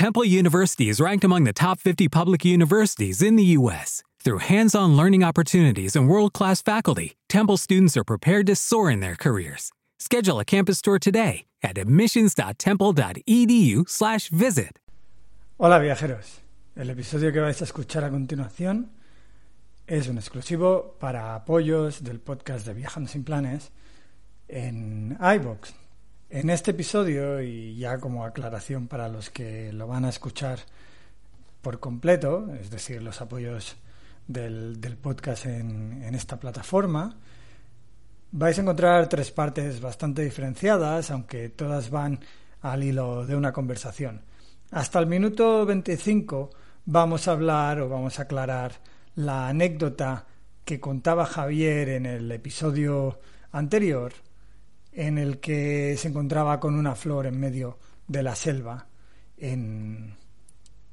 Temple University is ranked among the top 50 public universities in the U.S. Through hands on learning opportunities and world class faculty, Temple students are prepared to soar in their careers. Schedule a campus tour today at admissions.temple.edu/slash visit. Hola viajeros, el episodio que vais a escuchar a continuación es un exclusivo para apoyos del podcast de Viajando sin Planes en iBox. En este episodio, y ya como aclaración para los que lo van a escuchar por completo, es decir, los apoyos del, podcast en, esta plataforma, vais a encontrar tres partes bastante diferenciadas, aunque todas van al hilo de una conversación. Hasta el minuto 25 vamos a hablar o vamos a aclarar la anécdota que contaba Javier en el episodio anterior en el que se encontraba con una flor en medio de la selva en,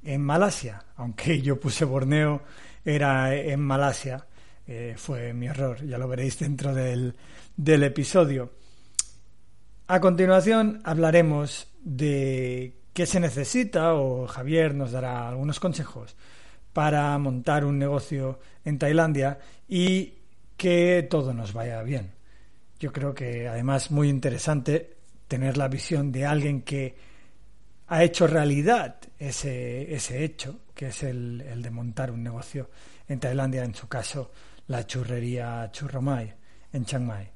en Malasia, aunque yo puse Borneo, era en Malasia, eh, fue mi error, ya lo veréis dentro del, del episodio. A continuación hablaremos de qué se necesita o Javier nos dará algunos consejos para montar un negocio en Tailandia y que todo nos vaya bien. Yo creo que además muy interesante tener la visión de alguien que ha hecho realidad ese, ese hecho, que es el, el, de montar un negocio en Tailandia, en su caso la churrería Churromai en Chiang Mai.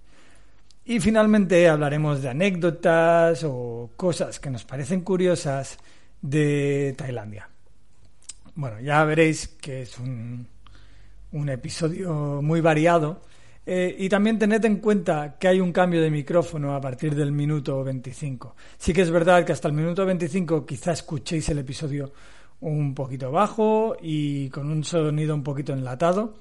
Y finalmente hablaremos de anécdotas o cosas que nos parecen curiosas de Tailandia. Bueno, ya veréis que es un, un episodio muy variado eh, y también tened en cuenta que hay un cambio de micrófono a partir del minuto 25. Sí que es verdad que hasta el minuto 25 quizá escuchéis el episodio un poquito bajo y con un sonido un poquito enlatado,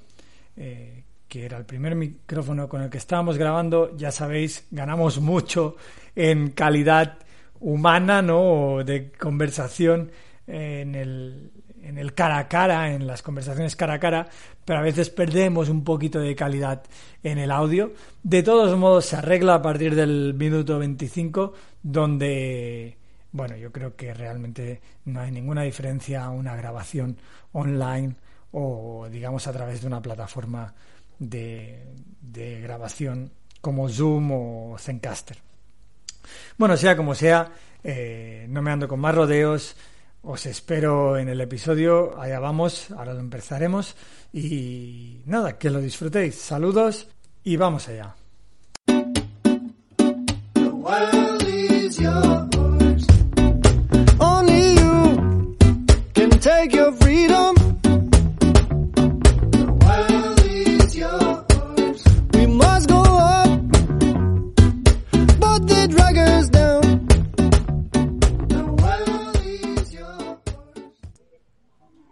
eh, que era el primer micrófono con el que estábamos grabando. Ya sabéis, ganamos mucho en calidad humana, ¿no? de conversación en el, en el cara a cara, en las conversaciones cara a cara, pero a veces perdemos un poquito de calidad en el audio. De todos modos, se arregla a partir del minuto 25, donde, bueno, yo creo que realmente no hay ninguna diferencia a una grabación online o, digamos, a través de una plataforma de, de grabación como Zoom o Zencaster. Bueno, sea como sea, eh, no me ando con más rodeos. Os espero en el episodio, allá vamos, ahora lo empezaremos y nada, que lo disfrutéis. Saludos y vamos allá.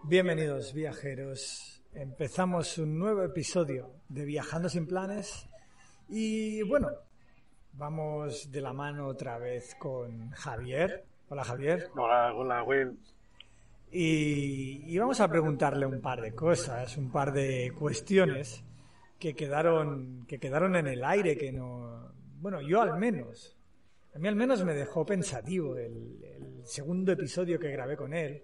Bienvenidos viajeros. Empezamos un nuevo episodio de Viajando sin planes y bueno, vamos de la mano otra vez con Javier. Hola Javier. Hola, hola Will. Y, y vamos a preguntarle un par de cosas, un par de cuestiones que quedaron, que quedaron en el aire, que no, bueno, yo al menos, a mí al menos me dejó pensativo el, el segundo episodio que grabé con él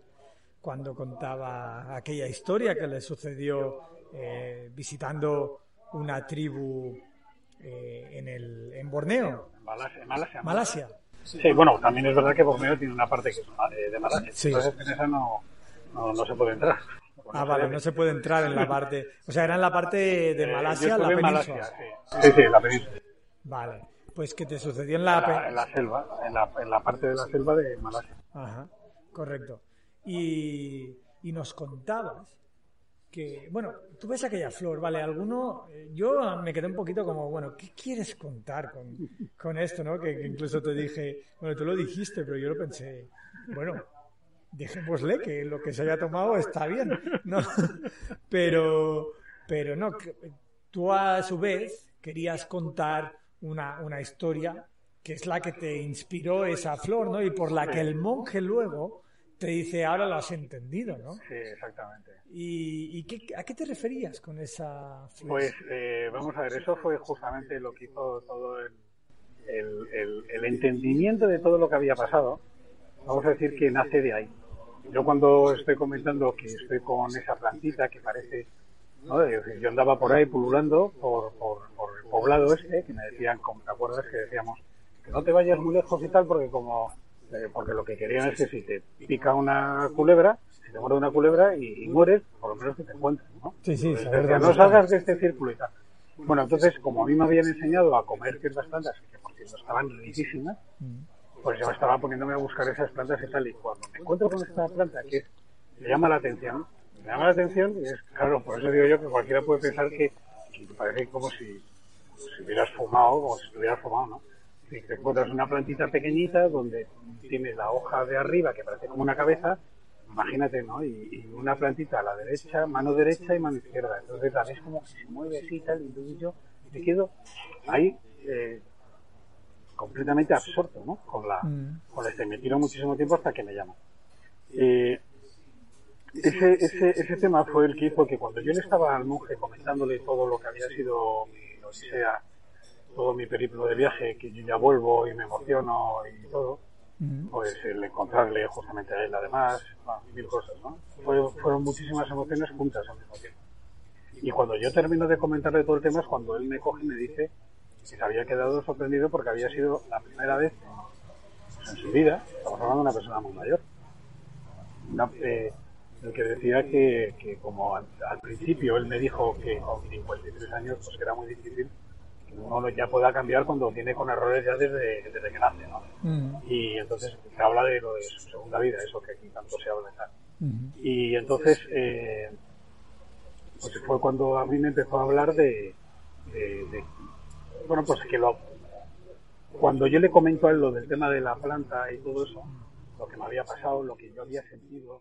cuando contaba aquella historia que le sucedió eh, visitando una tribu eh, en, el, en Borneo. Malasia. Malasia. Malasia. Sí, bueno, también es verdad que Borneo tiene una parte que es de, de Malasia. Sí. Entonces en esa no, no, no se puede entrar. Ah, vale, no se puede entrar en la parte. O sea, era en la parte de Malasia, eh, la península. Malasia, sí. sí, sí, la península. Vale. Pues que te sucedió en la, en la, en la selva, en la, en la parte de la selva de Malasia. Ajá, correcto. Y, nos contabas que, bueno, tú ves aquella flor, ¿vale? Alguno, yo me quedé un poquito como, bueno, ¿qué quieres contar con, con esto, no? Que, que, incluso te dije, bueno, tú lo dijiste, pero yo lo pensé, bueno, dejémosle que lo que se haya tomado está bien, ¿no? Pero, pero no, tú a su vez querías contar una, una historia que es la que te inspiró esa flor, ¿no? Y por la que el monje luego te dice, ahora lo has entendido, ¿no? Sí, exactamente. ¿Y, y qué, a qué te referías con esa flor? Pues eh, vamos a ver, eso fue justamente lo que hizo todo el, el, el, el, entendimiento de todo lo que había pasado. Vamos a decir que nace de ahí. yo cuando estoy comentando que estoy con esa plantita que parece, ¿no? yo andaba por ahí pululando por, por, el poblado este, que me decían, como te acuerdas, que decíamos, que no te vayas muy lejos y tal, porque como, eh, porque lo que querían es que si te pica una culebra, si te muere una culebra y, mueres, por lo menos que te encuentres, ¿no? Sí, sí, no salgas de este círculo y tal. Bueno, entonces, como a mí me habían enseñado a comer ciertas plantas, que por cierto estaban riquísimas, mm. pues yo estaba poniéndome a buscar esas plantas y tal, y cuando me encuentro con esta planta que me llama la atención, me llama la atención, y es claro, por eso digo yo que cualquiera puede pensar que, parece como si, si hubieras fumado, como si estuvieras fumado, ¿no? Si te encuentras una plantita pequeñita donde tienes la hoja de arriba que parece como una cabeza, imagínate, ¿no? Y, una plantita a la derecha, mano derecha y mano izquierda. Entonces la ves como que se mueve así y tal, y entonces yo me quedo ahí eh, completamente absorto, ¿no? Con la, mm. con este. Me tiro muchísimo tiempo hasta que me llama. Eh, ese, ese, ese tema fue el que hizo que cuando yo le estaba al monje comentándole todo lo que había sido mi odisea, todo mi periplo de viaje, que yo ya vuelvo y me emociono y todo, pues el encontrarle justamente a él además, mil cosas, ¿no? fueron muchísimas emociones juntas al mismo tiempo. Y cuando yo termino de comentarle todo el tema es cuando él me coge y me dice que se había quedado sorprendido porque había sido la primera vez en su vida, estamos hablando de una persona muy mayor, eh, el que decía que, que como al, principio él me dijo que con 53 años pues que era muy difícil uno ya pueda cambiar cuando tiene con errores ya desde, desde que nace, ¿no? Mm. Y entonces se habla de lo de su segunda vida, eso que aquí tanto se habla de mm. Y entonces, eh, pues fue cuando a mí me empezó a hablar de, de, bueno, pues que lo, cuando yo le comento a él lo del tema de la planta y todo eso, lo que me había pasado, lo que yo había sentido,